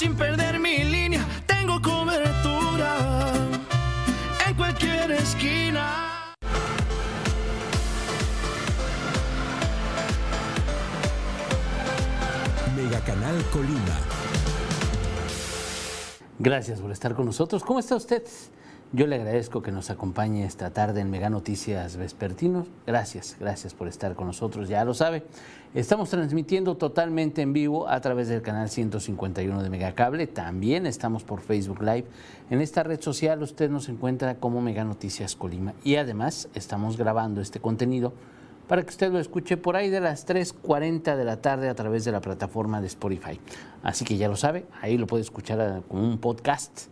sin perder mi línea, tengo cobertura en cualquier esquina. Mega Canal Colima. Gracias por estar con nosotros. ¿Cómo está usted? Yo le agradezco que nos acompañe esta tarde en Mega Noticias Vespertinos. Gracias, gracias por estar con nosotros. Ya lo sabe, estamos transmitiendo totalmente en vivo a través del canal 151 de Megacable. También estamos por Facebook Live. En esta red social usted nos encuentra como Mega Noticias Colima. Y además estamos grabando este contenido para que usted lo escuche por ahí de las 3.40 de la tarde a través de la plataforma de Spotify. Así que ya lo sabe, ahí lo puede escuchar como un podcast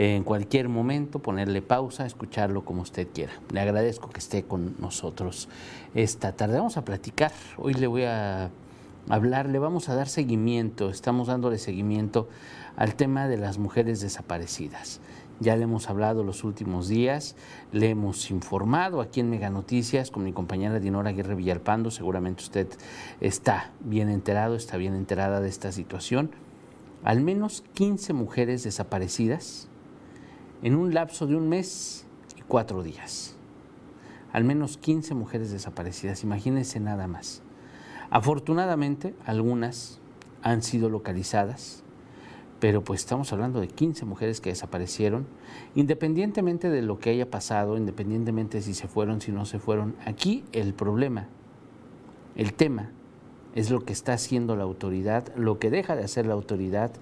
en cualquier momento, ponerle pausa, escucharlo como usted quiera. Le agradezco que esté con nosotros esta tarde. Vamos a platicar, hoy le voy a hablar, le vamos a dar seguimiento, estamos dándole seguimiento al tema de las mujeres desaparecidas. Ya le hemos hablado los últimos días, le hemos informado aquí en Mega Noticias con mi compañera Dinora Aguirre Villalpando. Seguramente usted está bien enterado, está bien enterada de esta situación. Al menos 15 mujeres desaparecidas en un lapso de un mes y cuatro días. Al menos 15 mujeres desaparecidas, imagínense nada más. Afortunadamente, algunas han sido localizadas, pero pues estamos hablando de 15 mujeres que desaparecieron, independientemente de lo que haya pasado, independientemente si se fueron, si no se fueron. Aquí el problema, el tema, es lo que está haciendo la autoridad, lo que deja de hacer la autoridad,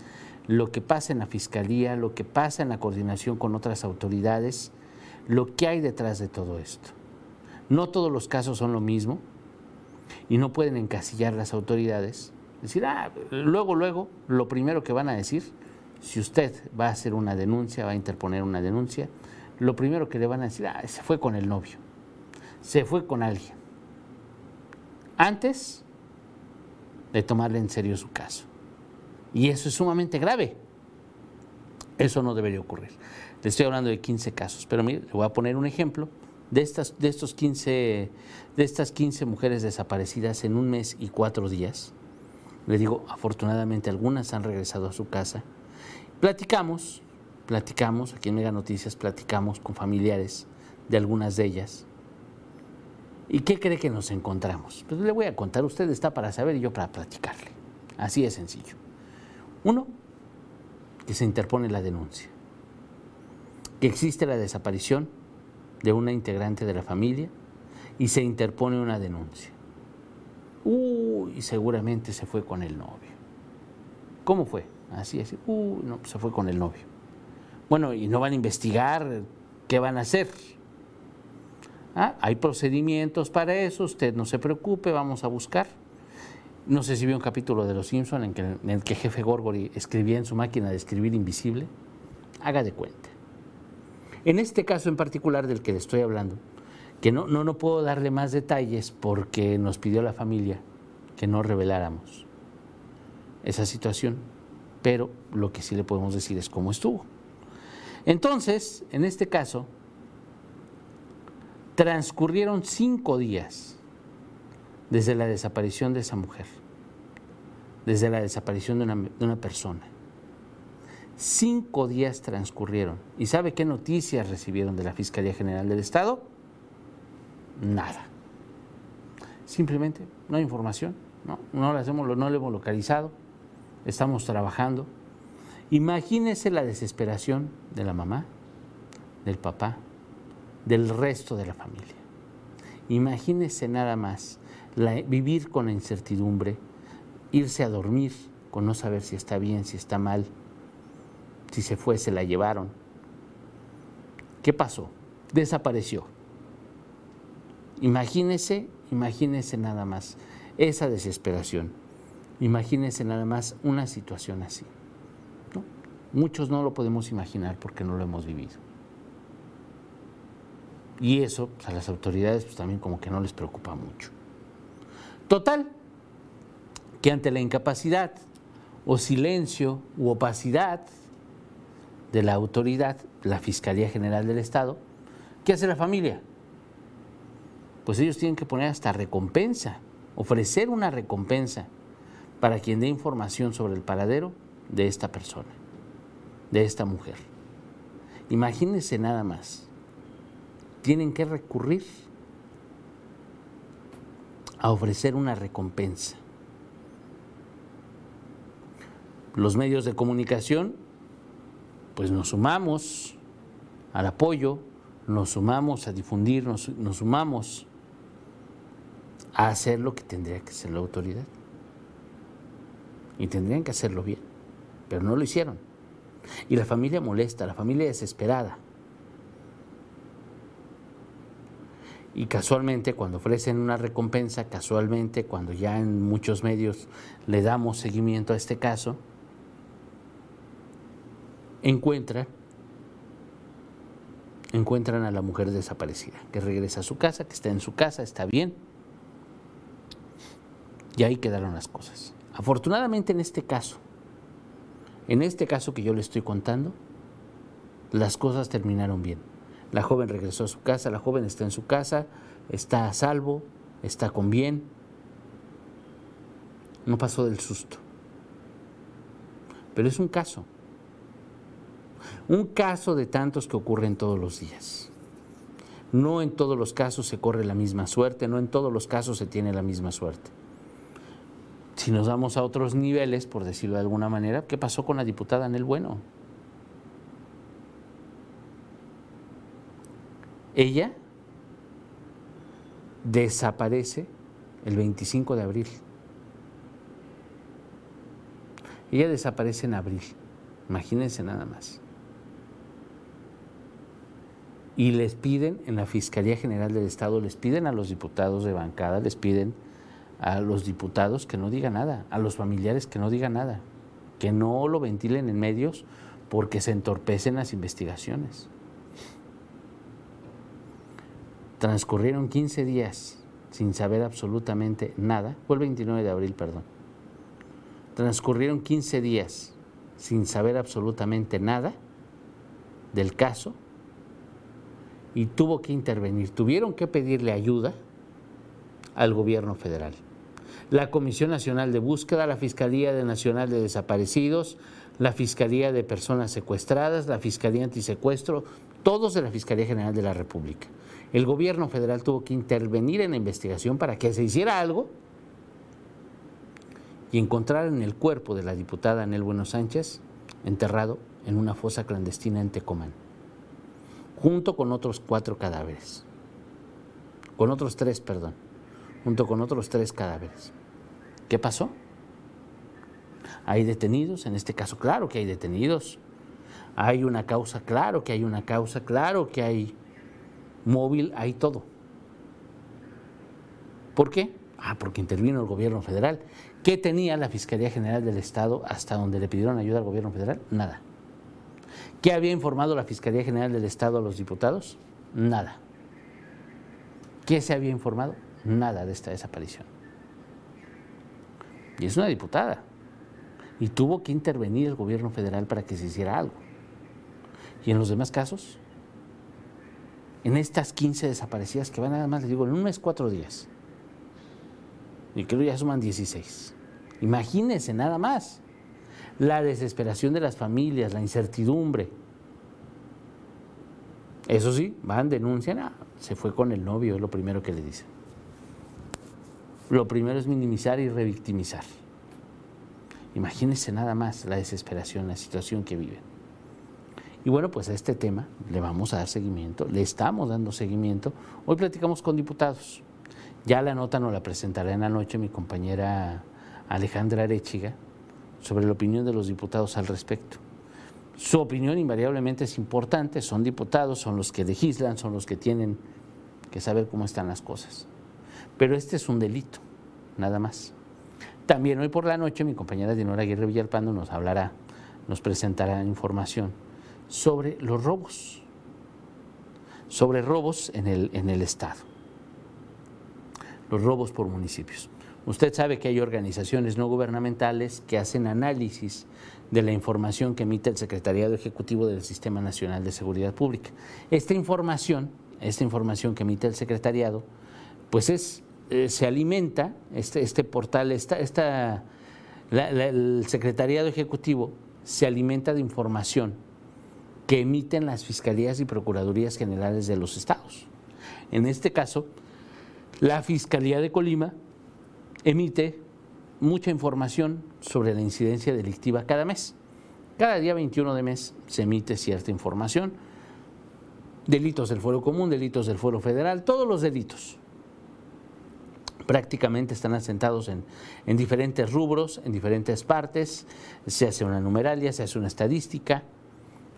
lo que pasa en la fiscalía, lo que pasa en la coordinación con otras autoridades, lo que hay detrás de todo esto. No todos los casos son lo mismo y no pueden encasillar las autoridades. Decir, ah, luego, luego, lo primero que van a decir, si usted va a hacer una denuncia, va a interponer una denuncia, lo primero que le van a decir, ah, se fue con el novio, se fue con alguien. Antes de tomarle en serio su caso. Y eso es sumamente grave. Eso no debería ocurrir. Le estoy hablando de 15 casos, pero mire, le voy a poner un ejemplo de estas, de estos 15, de estas 15 mujeres desaparecidas en un mes y cuatro días. Le digo, afortunadamente algunas han regresado a su casa. Platicamos, platicamos, aquí en Mega Noticias platicamos con familiares de algunas de ellas. ¿Y qué cree que nos encontramos? Pues le voy a contar, usted está para saber y yo para platicarle. Así de sencillo. Uno, que se interpone la denuncia, que existe la desaparición de una integrante de la familia y se interpone una denuncia. Uy, seguramente se fue con el novio. ¿Cómo fue? Así, así. Uy, no, se fue con el novio. Bueno, y no van a investigar qué van a hacer. Ah, hay procedimientos para eso, usted no se preocupe, vamos a buscar. No sé si vio un capítulo de Los Simpson en, el que jefe Gorgory escribía en su máquina de escribir invisible. Haga de cuenta. En este caso en particular del que le estoy hablando, que no, no, no puedo darle más detalles porque nos pidió la familia que no reveláramos esa situación, pero lo que sí le podemos decir es cómo estuvo. Entonces, en este caso, transcurrieron cinco días desde la desaparición de esa mujer, desde la desaparición de una, persona. Cinco días transcurrieron. ¿Y sabe qué noticias recibieron de la Fiscalía General del Estado? Nada. Simplemente no hay información, no, no, la hacemos, no lo hemos localizado, estamos trabajando. Imagínese la desesperación de la mamá, del papá, del resto de la familia. Imagínese nada más vivir con la incertidumbre, irse a dormir con no saber si está bien, si está mal, si se fue, se la llevaron. ¿Qué pasó? Desapareció. Imagínese, imagínese nada más esa desesperación. Imagínese nada más una situación así. Muchos no lo podemos imaginar porque no lo hemos vivido. Y eso pues, a las autoridades pues, también como que no les preocupa mucho. Total, que ante la incapacidad o silencio u opacidad de la autoridad, la Fiscalía General del Estado, ¿qué hace la familia? Pues ellos tienen que poner hasta recompensa, ofrecer una recompensa para quien dé información sobre el paradero de esta persona, de esta mujer. Imagínense nada más. Tienen que recurrir a ofrecer una recompensa. Los medios de comunicación, pues nos sumamos al apoyo, nos sumamos a difundir, nos, sumamos a hacer lo que tendría que hacer la autoridad. Y tendrían que hacerlo bien, pero no lo hicieron. Y la familia molesta, la familia desesperada. Y casualmente cuando ofrecen una recompensa, casualmente cuando ya en muchos medios le damos seguimiento a este caso, encuentran encuentran a la mujer desaparecida, que regresa a su casa, que está en su casa, está bien. Y ahí quedaron las cosas. Afortunadamente en este caso, en este caso que yo le estoy contando, las cosas terminaron bien. La joven regresó a su casa, la joven está en su casa, está a salvo, está con bien. No pasó del susto. Pero es un caso. Un caso de tantos que ocurren todos los días. No en todos los casos se corre la misma suerte, no en todos los casos se tiene la misma suerte. Si nos vamos a otros niveles, por decirlo de alguna manera, ¿qué pasó con la diputada Anel Bueno? Ella desaparece el 25 de abril. Ella desaparece en abril. Imagínense nada más. Y les piden en la Fiscalía General del Estado, les piden a los diputados de bancada, les piden a los diputados que no digan nada, a los familiares que no digan nada, que no lo ventilen en medios porque se entorpecen las investigaciones. Transcurrieron 15 días sin saber absolutamente nada, fue el 29 de abril, perdón. Transcurrieron 15 días sin saber absolutamente nada del caso y tuvo que intervenir. Tuvieron que pedirle ayuda al gobierno federal. La Comisión Nacional de Búsqueda, la Fiscalía Nacional de Desaparecidos, la Fiscalía de Personas Secuestradas, la Fiscalía Antisecuestro, todos de la Fiscalía General de la República el gobierno federal tuvo que intervenir en la investigación para que se hiciera algo y encontraron el cuerpo de la diputada Anel Bueno Sánchez enterrado en una fosa clandestina en Tecomán, junto con otros cuatro cadáveres, con otros tres, perdón, junto con otros tres cadáveres. ¿Qué pasó? Hay detenidos, en este caso, claro que hay detenidos. Hay una causa, claro que hay una causa, claro que hay móvil, hay todo. ¿Por qué? Ah, porque intervino el gobierno federal. ¿Qué tenía la Fiscalía General del Estado hasta donde le pidieron ayuda al gobierno federal? Nada. ¿Qué había informado la Fiscalía General del Estado a los diputados? Nada. ¿Qué se había informado? Nada de esta desaparición. Y es una diputada. Y tuvo que intervenir el gobierno federal para que se hiciera algo. ¿Y en los demás casos? En estas 15 desaparecidas que van nada más, les digo, en un mes, cuatro días. Y creo ya suman 16. Imagínense nada más. La desesperación de las familias, la incertidumbre. Eso sí, van, denuncian, ah, se fue con el novio, es lo primero que le dicen. Lo primero es minimizar y revictimizar. Imagínense nada más la desesperación, la situación que viven. Y bueno, pues a este tema le vamos a dar seguimiento, le estamos dando seguimiento. Hoy platicamos con diputados. Ya la nota nos la presentará en la noche mi compañera Alejandra Arechiga sobre la opinión de los diputados al respecto. Su opinión invariablemente es importante, son diputados, son los que legislan, son los que tienen que saber cómo están las cosas. Pero este es un delito, nada más. También hoy por la noche mi compañera Dinora Aguirre Villalpando nos hablará, nos presentará información sobre los robos, sobre robos en el, en el Estado, los robos por municipios. Usted sabe que hay organizaciones no gubernamentales que hacen análisis de la información que emite el Secretariado Ejecutivo del Sistema Nacional de Seguridad Pública. Esta información, esta información que emite el Secretariado, pues es, eh, se alimenta, este, este portal, esta, esta, el Secretariado Ejecutivo se alimenta de información que emiten las Fiscalías y Procuradurías Generales de los Estados. En este caso, la Fiscalía de Colima emite mucha información sobre la incidencia delictiva cada mes. Cada día 21 de mes se emite cierta información. Delitos del fuero común, delitos del fuero federal, todos los delitos prácticamente están asentados en, en, diferentes rubros, en diferentes partes. Se hace una numeralia, se hace una estadística,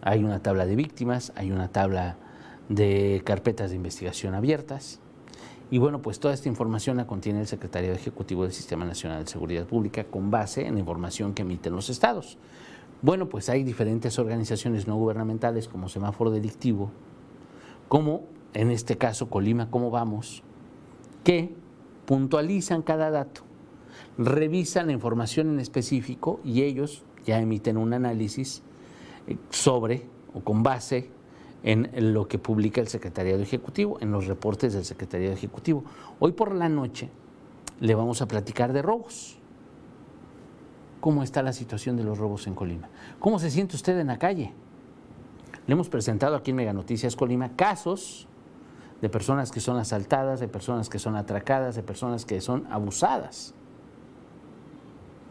hay una tabla de víctimas, hay una tabla de carpetas de investigación abiertas. Y bueno, pues toda esta información la contiene el Secretario Ejecutivo del Sistema Nacional de Seguridad Pública con base en la información que emiten los estados. Bueno, pues hay diferentes organizaciones no gubernamentales como Semáforo Delictivo, como en este caso Colima, ¿cómo vamos? Que puntualizan cada dato, revisan la información en específico y ellos ya emiten un análisis sobre o con base en lo que publica el Secretariado Ejecutivo, en los reportes del Secretariado Ejecutivo. Hoy por la noche le vamos a platicar de robos. ¿Cómo está la situación de los robos en Colima? ¿Cómo se siente usted en la calle? Le hemos presentado aquí en Mega Noticias Colima casos de personas que son asaltadas, de personas que son atracadas, de personas que son abusadas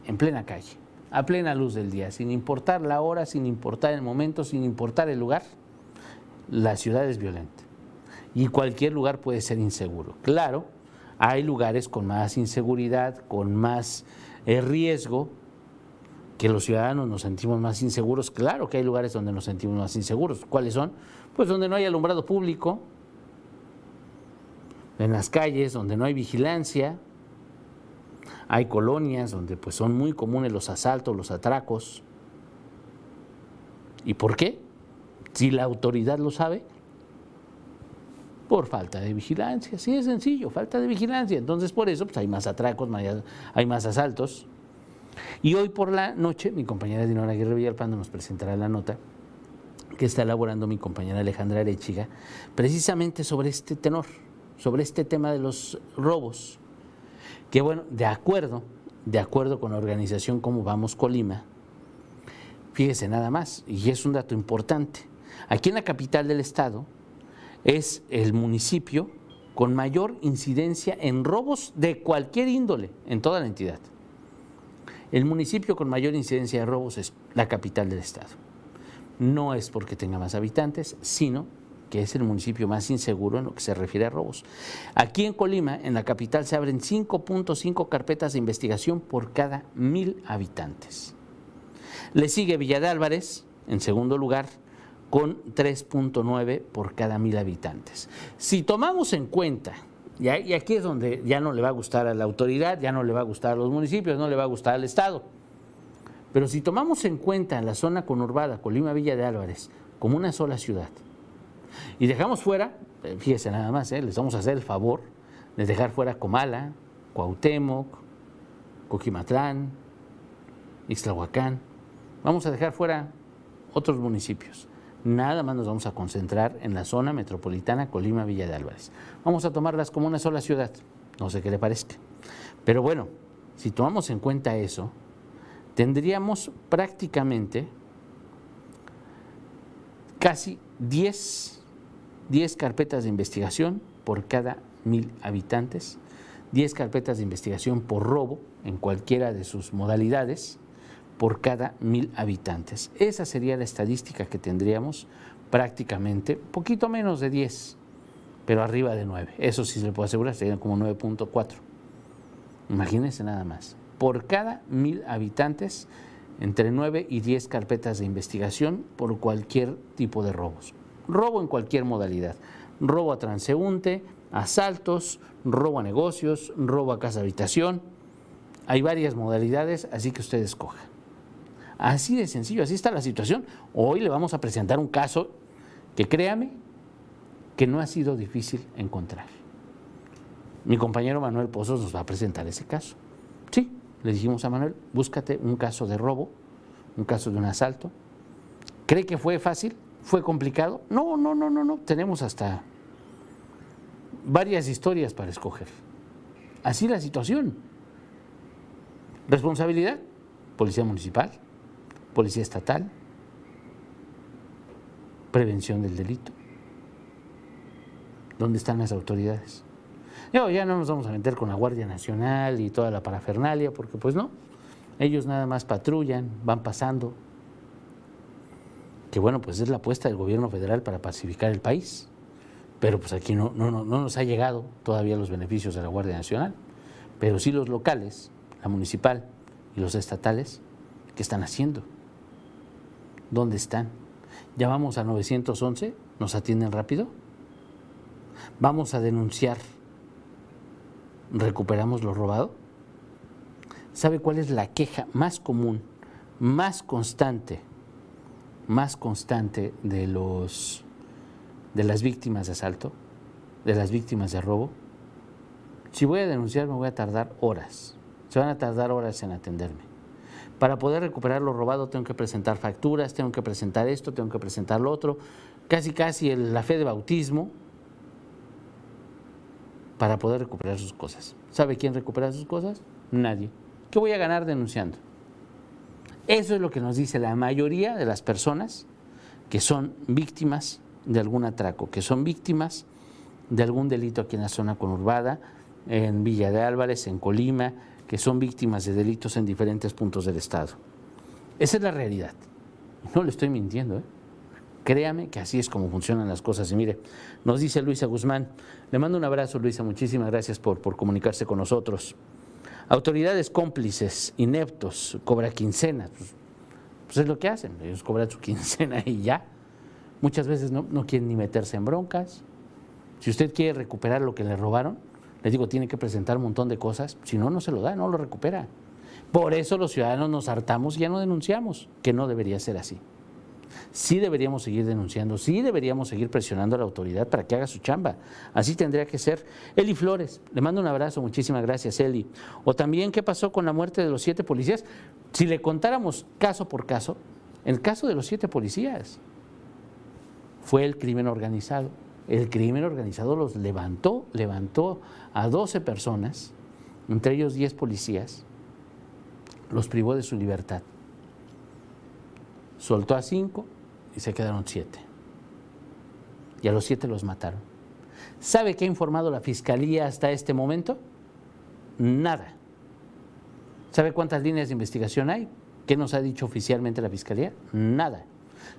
en plena calle, a plena luz del día, sin importar la hora, sin importar el momento, sin importar el lugar la ciudad es violenta y cualquier lugar puede ser inseguro. Claro, hay lugares con más inseguridad, con más eh, riesgo, que los ciudadanos nos sentimos más inseguros. Claro que hay lugares donde nos sentimos más inseguros. ¿Cuáles son? Pues donde no hay alumbrado público, en las calles, donde no hay vigilancia, hay colonias donde pues son muy comunes los asaltos, los atracos. ¿Y por qué? Si la autoridad lo sabe, por falta de vigilancia, sí es sencillo, falta de vigilancia. Entonces por eso pues, hay más atracos, hay más asaltos. Y hoy por la noche mi compañera Dinora Aguirre Villalpando nos presentará la nota que está elaborando mi compañera Alejandra Arechiga, precisamente sobre este tenor, sobre este tema de los robos, que bueno, de acuerdo, de acuerdo con la organización como Vamos Colima, fíjese nada más, y es un dato importante, Aquí en la capital del estado es el municipio con mayor incidencia en robos de cualquier índole en toda la entidad. El municipio con mayor incidencia de robos es la capital del estado. No es porque tenga más habitantes, sino que es el municipio más inseguro en lo que se refiere a robos. Aquí en Colima, en la capital, se abren 5.5 carpetas de investigación por cada mil habitantes. Le sigue Villa de Álvarez, en segundo lugar, con 3.9 por cada mil habitantes. Si tomamos en cuenta, y aquí es donde ya no le va a gustar a la autoridad, ya no le va a gustar a los municipios, no le va a gustar al Estado, pero si tomamos en cuenta la zona conurbada Colima Villa de Álvarez como una sola ciudad, y dejamos fuera, eh, fíjese nada más, eh, les vamos a hacer el favor de dejar fuera Comala, Cuauhtémoc, Coquimatlán, Ixtlahuacán, vamos a dejar fuera otros municipios nada más nos vamos a concentrar en la zona metropolitana Colima-Villa de Álvarez. Vamos a tomarlas como una sola ciudad, no sé qué le parezca. Pero bueno, si tomamos en cuenta eso, tendríamos prácticamente casi 10, 10 carpetas de investigación por cada mil habitantes, 10 carpetas de investigación por robo en cualquiera de sus modalidades, por cada mil habitantes. Esa sería la estadística que tendríamos prácticamente, poquito menos de 10, pero arriba de 9. Eso sí se le puedo asegurar, serían como 9.4. Imagínense nada más. Por cada mil habitantes entre 9 y 10 carpetas de investigación por cualquier tipo de robos. Robo en cualquier modalidad. Robo a transeúnte, asaltos, robo a negocios, robo a casa habitación. Hay varias modalidades, así que usted escoja. Así de sencillo, así está la situación. Hoy le vamos a presentar un caso que créame que no ha sido difícil encontrar. Mi compañero Manuel Pozos nos va a presentar ese caso. Sí, le dijimos a Manuel, búscate un caso de robo, un caso de un asalto. ¿Cree que fue fácil? ¿Fue complicado? No, no, no, no, no. Tenemos hasta varias historias para escoger. Así la situación. Responsabilidad, policía municipal, policía estatal, prevención del delito. ¿Dónde están las autoridades? ya no nos vamos a meter con la Guardia Nacional y toda la parafernalia, porque pues no, ellos nada más patrullan, van pasando. Que bueno, pues es la apuesta del gobierno federal para pacificar el país. Pero pues aquí no, no, no, no nos ha llegado todavía los beneficios de la Guardia Nacional. Pero sí los locales, la municipal y los estatales, ¿qué están haciendo? ¿Dónde están? ¿Llamamos a 911? ¿Nos atienden rápido? ¿Vamos a denunciar recuperamos lo robado? ¿Sabe cuál es la queja más común, más constante, más constante de los de las víctimas de asalto, de las víctimas de robo? Si voy a denunciar me voy a tardar horas. Se van a tardar horas en atenderme. Para poder recuperar lo robado tengo que presentar facturas, tengo que presentar esto, tengo que presentar lo otro, casi casi la fe de bautismo, para poder recuperar sus cosas. ¿Sabe quién recupera sus cosas? Nadie. ¿Qué voy a ganar denunciando? Eso es lo que nos dice la mayoría de las personas que son víctimas de algún atraco, que son víctimas de algún delito aquí en la zona conurbada, en Villa de Álvarez, en Colima, que son víctimas de delitos en diferentes puntos del Estado. Esa es la realidad. No le estoy mintiendo, ¿eh? Créame que así es como funcionan las cosas. Y mire, nos dice Luisa Guzmán, le mando un abrazo Luisa, muchísimas gracias por, por comunicarse con nosotros. Autoridades cómplices, ineptos, cobra quincena. Pues, pues, es lo que hacen, ellos cobran su quincena y ya. Muchas veces no, no quieren ni meterse en broncas. Si usted quiere recuperar lo que le robaron, le digo, tiene que presentar un montón de cosas, si no, no se lo da, no lo recupera. Por eso los ciudadanos nos hartamos y ya no denunciamos, que no debería ser así sí deberíamos seguir denunciando, sí deberíamos seguir presionando a la autoridad para que haga su chamba. Así tendría que ser. Eli Flores, le mando un abrazo, muchísimas gracias, Eli. O también, ¿qué pasó con la muerte de los siete policías? Si le contáramos caso por caso, el caso de los siete policías fue el crimen organizado. El crimen organizado los levantó, levantó a 12 personas, entre ellos 10 policías, los privó de su libertad soltó a cinco y se quedaron siete. Y a los siete los mataron. ¿Sabe qué ha informado la Fiscalía hasta este momento? Nada. ¿Sabe cuántas líneas de investigación hay? ¿Qué nos ha dicho oficialmente la Fiscalía? Nada.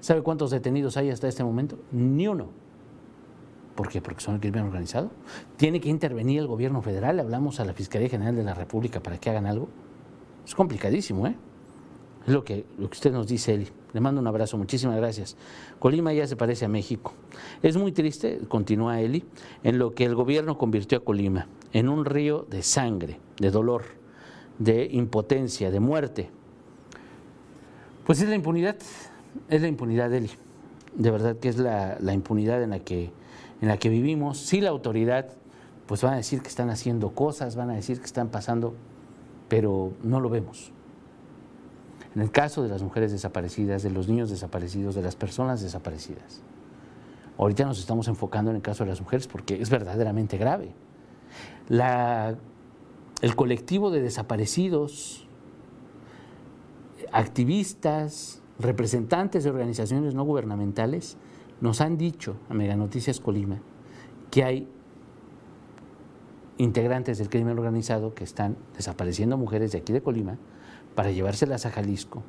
¿Sabe cuántos detenidos hay hasta este momento? Ni uno. ¿Por qué? Porque son el crimen organizado. ¿Tiene que intervenir el gobierno federal? ¿Hablamos a la Fiscalía General de la República para que hagan algo? Es complicadísimo, ¿eh? Es lo que, lo que usted nos dice, Eli. Le mando un abrazo, muchísimas gracias. Colima ya se parece a México. Es muy triste, continúa Eli, en lo que el gobierno convirtió a Colima, en un río de sangre, de dolor, de impotencia, de muerte. Pues es la impunidad, es la impunidad, Eli. De verdad que es la, impunidad en la, que, en la que vivimos. Sí, la autoridad, pues van a decir que están haciendo cosas, van a decir que están pasando, pero no lo vemos en el caso de las mujeres desaparecidas, de los niños desaparecidos, de las personas desaparecidas. Ahorita nos estamos enfocando en el caso de las mujeres porque es verdaderamente grave. el colectivo de desaparecidos, activistas, representantes de organizaciones no gubernamentales nos han dicho a Mega Noticias Colima que hay integrantes del crimen organizado que están desapareciendo mujeres de aquí de Colima para llevárselas a Jalisco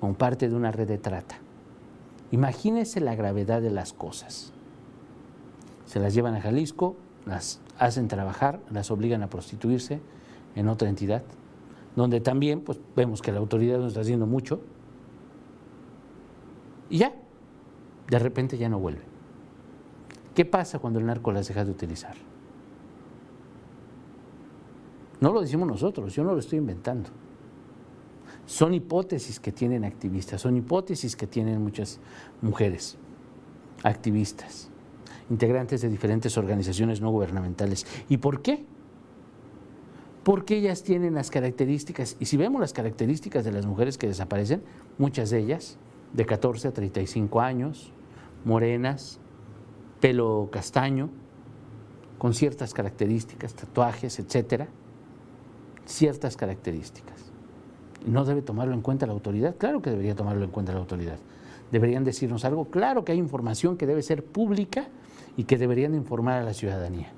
como parte de una red de trata. Imagínese la gravedad de las cosas. Se las llevan a Jalisco, las hacen trabajar, las obligan a prostituirse en otra entidad, donde también pues, vemos que la autoridad no está haciendo mucho. Y ya, de repente ya no vuelve. ¿Qué pasa cuando el narco las deja de utilizar? No lo decimos nosotros, yo no lo estoy inventando. Son hipótesis que tienen activistas, son hipótesis que tienen muchas mujeres activistas, integrantes de diferentes organizaciones no gubernamentales. ¿Y por qué? Porque ellas tienen las características, y si vemos las características de las mujeres que desaparecen, muchas de ellas de 14 a 35 años, morenas, pelo castaño, con ciertas características, tatuajes, etcétera, ciertas características. ¿No debe tomarlo en cuenta la autoridad? Claro que debería tomarlo en cuenta la autoridad. Deberían decirnos algo. Claro que hay información que debe ser pública y que deberían informar a la ciudadanía.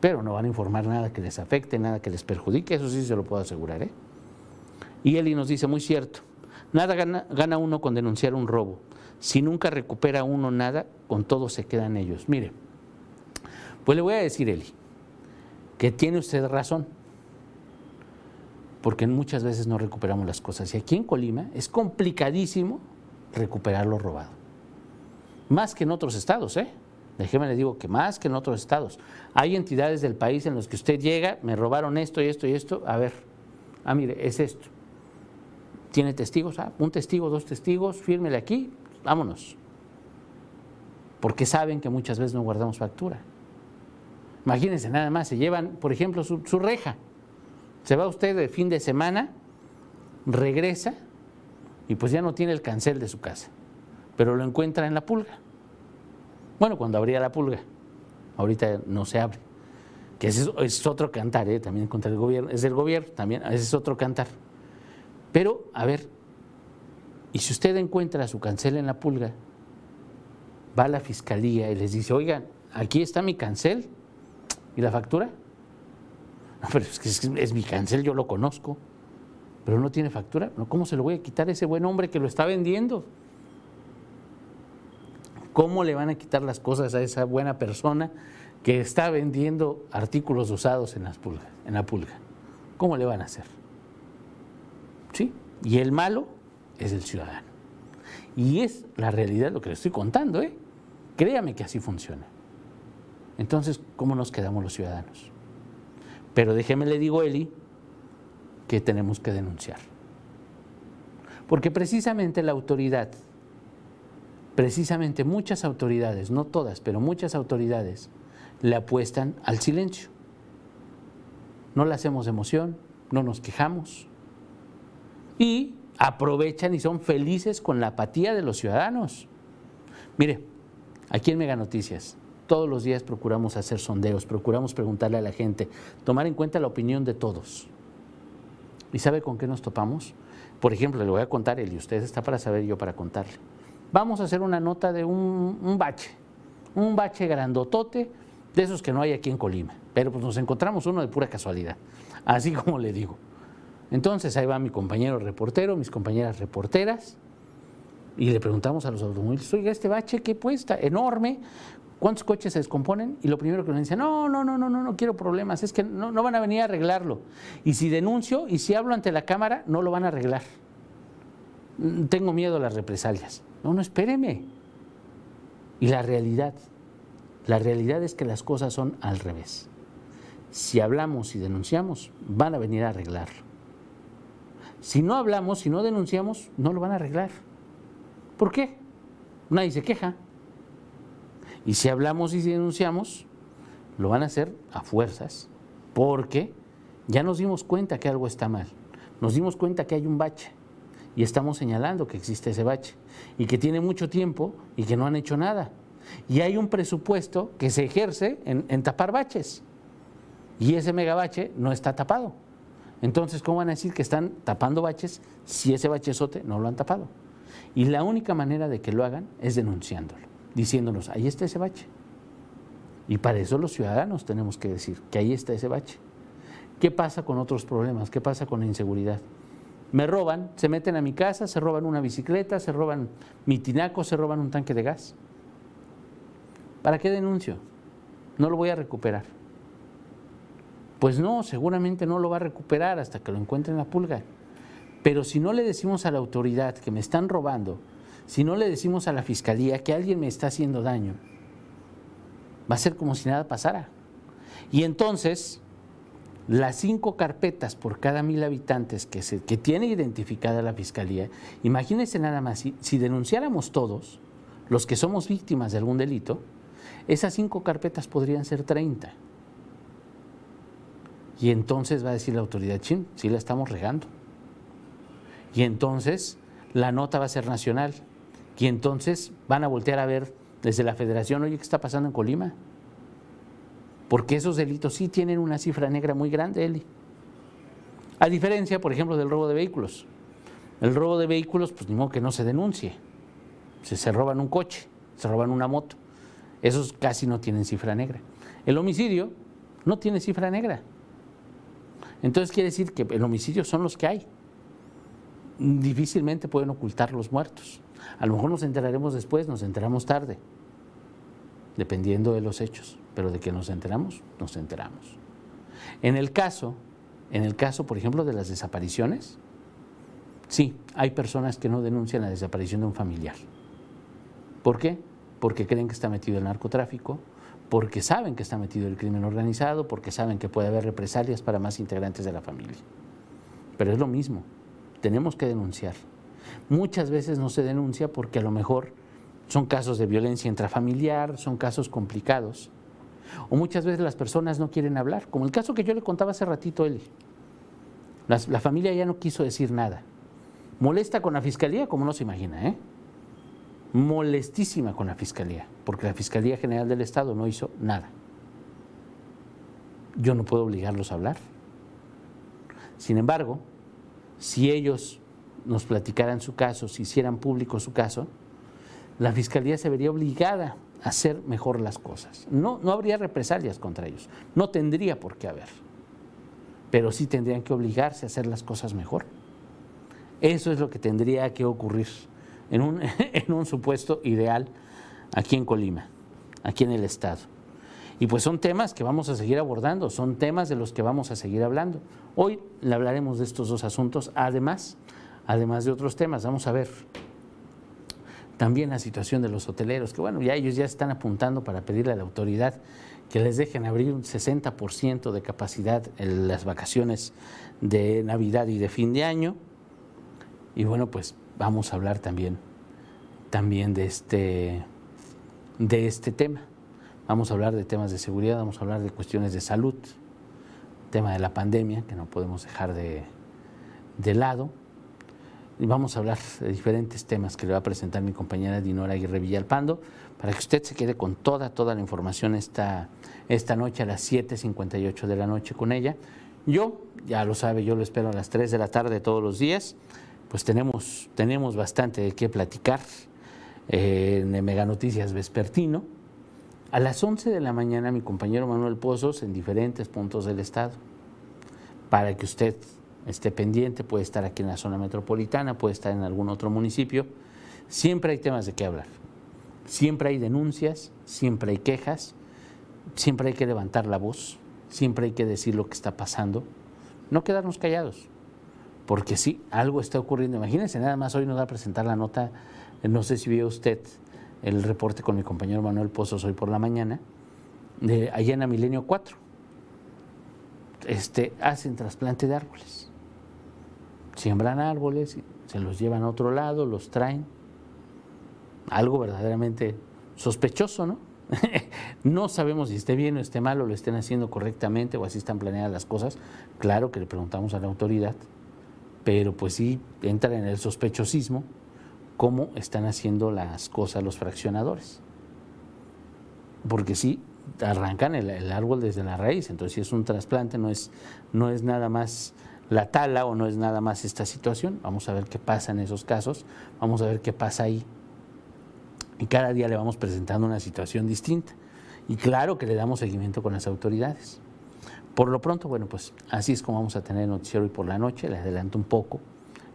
Pero no van a informar nada que les afecte, nada que les perjudique, eso sí se lo puedo asegurar. ¿eh? Y Eli nos dice, muy cierto, nada gana, gana uno con denunciar un robo. Si nunca recupera uno nada, con todo se quedan ellos. Mire, pues le voy a decir, Eli, que tiene usted razón porque muchas veces no recuperamos las cosas. Y aquí en Colima es complicadísimo recuperar lo robado. Más que en otros estados, ¿eh? Déjeme le digo que más que en otros estados. Hay entidades del país en los que usted llega, me robaron esto y esto y esto. A ver, ah, mire, es esto. ¿Tiene testigos? Ah, un testigo, dos testigos, fírmele aquí, vámonos. Porque saben que muchas veces no guardamos factura. Imagínense nada más, se llevan, por ejemplo, su, su reja. Se va usted de fin de semana, regresa y pues ya no tiene el cancel de su casa, pero lo encuentra en la pulga. Bueno, cuando abría la pulga, ahorita no se abre. Que ese es, otro cantar, ¿eh? también contra el gobierno, es del gobierno, también, ese es otro cantar. Pero, a ver, y si usted encuentra su cancel en la pulga, va a la fiscalía y les dice, oigan, aquí está mi cancel y la factura, pero es que es, mi cancel, yo lo conozco. Pero no tiene factura. ¿Cómo se lo voy a quitar a ese buen hombre que lo está vendiendo? ¿Cómo le van a quitar las cosas a esa buena persona que está vendiendo artículos usados en, las pulgas, en la pulga? ¿Cómo le van a hacer? ¿Sí? Y el malo es el ciudadano. Y es la realidad lo que le estoy contando, ¿eh? Créame que así funciona. Entonces, ¿cómo nos quedamos los ciudadanos? Pero déjeme le digo, Eli, que tenemos que denunciar. Porque precisamente la autoridad, precisamente muchas autoridades, no todas, pero muchas autoridades, le apuestan al silencio. No le hacemos emoción, no nos quejamos. Y aprovechan y son felices con la apatía de los ciudadanos. Mire, aquí en Mega Noticias todos los días procuramos hacer sondeos, procuramos preguntarle a la gente, tomar en cuenta la opinión de todos. ¿Y sabe con qué nos topamos? Por ejemplo, le voy a contar, él y usted está para saber, yo para contarle. Vamos a hacer una nota de un, bache, un bache grandotote, de esos que no hay aquí en Colima, pero pues nos encontramos uno de pura casualidad, así como le digo. Entonces ahí va mi compañero reportero, mis compañeras reporteras, y le preguntamos a los automóviles, oiga, este bache, ¿qué puesta? Enorme, ¿Cuántos coches se descomponen? Y lo primero que nos dicen, no, no, no, no, no, no quiero problemas, es que no, no van a venir a arreglarlo. Y si denuncio y si hablo ante la Cámara, no lo van a arreglar. Mm, tengo miedo a las represalias. No, no, espéreme. Y la realidad, la realidad es que las cosas son al revés. Si hablamos y denunciamos, van a venir a arreglarlo. Si no hablamos, si no denunciamos, no lo van a arreglar. ¿Por qué? Nadie se queja. Y si hablamos y denunciamos, lo van a hacer a fuerzas, porque ya nos dimos cuenta que algo está mal, nos dimos cuenta que hay un bache y estamos señalando que existe ese bache y que tiene mucho tiempo y que no han hecho nada. Y hay un presupuesto que se ejerce en, tapar baches y ese megabache no está tapado. Entonces, ¿cómo van a decir que están tapando baches si ese bachezote no lo han tapado? Y la única manera de que lo hagan es denunciándolo diciéndonos, ahí está ese bache. Y para eso los ciudadanos tenemos que decir que ahí está ese bache. ¿Qué pasa con otros problemas? ¿Qué pasa con la inseguridad? Me roban, se meten a mi casa, se roban una bicicleta, se roban mi tinaco, se roban un tanque de gas. ¿Para qué denuncio? No lo voy a recuperar. Pues no, seguramente no lo va a recuperar hasta que lo encuentren la pulga. Pero si no le decimos a la autoridad que me están robando, si no le decimos a la fiscalía que alguien me está haciendo daño, va a ser como si nada pasara. Y entonces, las cinco carpetas por cada mil habitantes que, se, que tiene identificada la fiscalía, imagínense nada más, si, si denunciáramos todos, los que somos víctimas de algún delito, esas cinco carpetas podrían ser 30. Y entonces va a decir la autoridad, chin, sí la estamos regando. Y entonces la nota va a ser nacional. Y entonces van a voltear a ver desde la federación, oye, ¿qué está pasando en Colima? Porque esos delitos sí tienen una cifra negra muy grande, Eli. A diferencia, por ejemplo, del robo de vehículos. El robo de vehículos, pues ni modo que no se denuncie. Se, se roban un coche, se roban una moto. Esos casi no tienen cifra negra. El homicidio no tiene cifra negra. Entonces quiere decir que el homicidio son los que hay. Difícilmente pueden ocultar los muertos. A lo mejor nos enteraremos después, nos enteramos tarde, dependiendo de los hechos, pero de que nos enteramos, nos enteramos. En el caso, en el caso, por ejemplo, de las desapariciones, sí, hay personas que no denuncian la desaparición de un familiar. ¿Por qué? Porque creen que está metido el narcotráfico, porque saben que está metido el crimen organizado, porque saben que puede haber represalias para más integrantes de la familia. Pero es lo mismo, tenemos que denunciar. Muchas veces no se denuncia porque a lo mejor son casos de violencia intrafamiliar, son casos complicados. O muchas veces las personas no quieren hablar, como el caso que yo le contaba hace ratito, Eli. La, familia ya no quiso decir nada. Molesta con la fiscalía, como no se imagina, ¿eh? molestísima con la Fiscalía, porque la Fiscalía General del Estado no hizo nada. Yo no puedo obligarlos a hablar. Sin embargo, si ellos nos platicaran su caso, si hicieran público su caso, la Fiscalía se vería obligada a hacer mejor las cosas. No, no habría represalias contra ellos, no tendría por qué haber, pero sí tendrían que obligarse a hacer las cosas mejor. Eso es lo que tendría que ocurrir en un, en un supuesto ideal aquí en Colima, aquí en el Estado. Y pues son temas que vamos a seguir abordando, son temas de los que vamos a seguir hablando. Hoy le hablaremos de estos dos asuntos, además, además de otros temas. Vamos a ver también la situación de los hoteleros, que bueno, ya ellos ya están apuntando para pedirle a la autoridad que les dejen abrir un 60% de capacidad en las vacaciones de Navidad y de fin de año. Y bueno, pues vamos a hablar también, también de, este, de este tema. Vamos a hablar de temas de seguridad, vamos a hablar de cuestiones de salud, tema de la pandemia que no podemos dejar de, de lado. Y vamos a hablar de diferentes temas que le va a presentar mi compañera Dinora Aguirre Villalpando para que usted se quede con toda, toda la información esta, esta noche a las 7.58 de la noche con ella. Yo, ya lo sabe, yo lo espero a las 3 de la tarde todos los días pues tenemos, tenemos bastante de qué platicar eh, en Mega Noticias Vespertino. A las 11 de la mañana mi compañero Manuel Pozos en diferentes puntos del estado, para que usted esté pendiente, puede estar aquí en la zona metropolitana, puede estar en algún otro municipio. Siempre hay temas de qué hablar, siempre hay denuncias, siempre hay quejas, siempre hay que levantar la voz, siempre hay que decir lo que está pasando, no quedarnos callados porque sí, algo está ocurriendo. Imagínense, nada más hoy nos va a presentar la nota, no sé si vio usted el reporte con mi compañero Manuel Pozos hoy por la mañana, de allá Milenio 4. Este, hacen trasplante de árboles. Siembran árboles, se los llevan a otro lado, los traen. Algo verdaderamente sospechoso, ¿no? no sabemos si esté bien o esté mal o lo estén haciendo correctamente o así están planeadas las cosas. Claro que le preguntamos a la autoridad pero pues sí entra en el sospechosismo cómo están haciendo las cosas los fraccionadores. Porque sí, arrancan el, árbol desde la raíz, entonces si es un trasplante no es, no es nada más la tala o no es nada más esta situación, vamos a ver qué pasa en esos casos, vamos a ver qué pasa ahí. Y cada día le vamos presentando una situación distinta. Y claro que le damos seguimiento con las autoridades. Por lo pronto, bueno, pues así es como vamos a tener el noticiero hoy por la noche. Le adelanto un poco.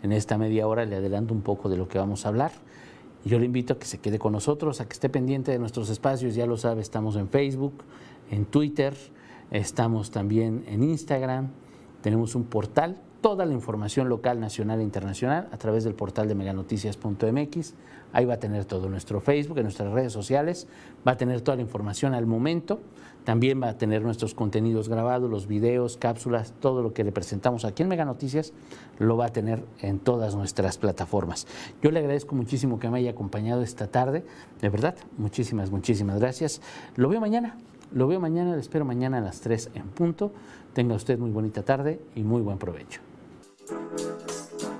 En esta media hora le adelanto un poco de lo que vamos a hablar. Yo le invito a que se quede con nosotros, a que esté pendiente de nuestros espacios. Ya lo sabe, estamos en Facebook, en Twitter, Estamos también en Instagram. Tenemos un portal, toda la información local, nacional e internacional a través del portal de meganoticias.mx. Ahí va a tener todo nuestro Facebook, nuestras redes sociales, va a tener toda la información al momento. También va a tener nuestros contenidos grabados, los videos, cápsulas, todo lo que le presentamos aquí en Mega Noticias lo va a tener en todas nuestras plataformas. Yo le agradezco muchísimo que me haya acompañado esta tarde, de verdad, muchísimas, muchísimas gracias. Lo veo mañana, lo veo mañana, le espero mañana a las 3 en punto. Tenga usted muy bonita tarde y muy buen provecho.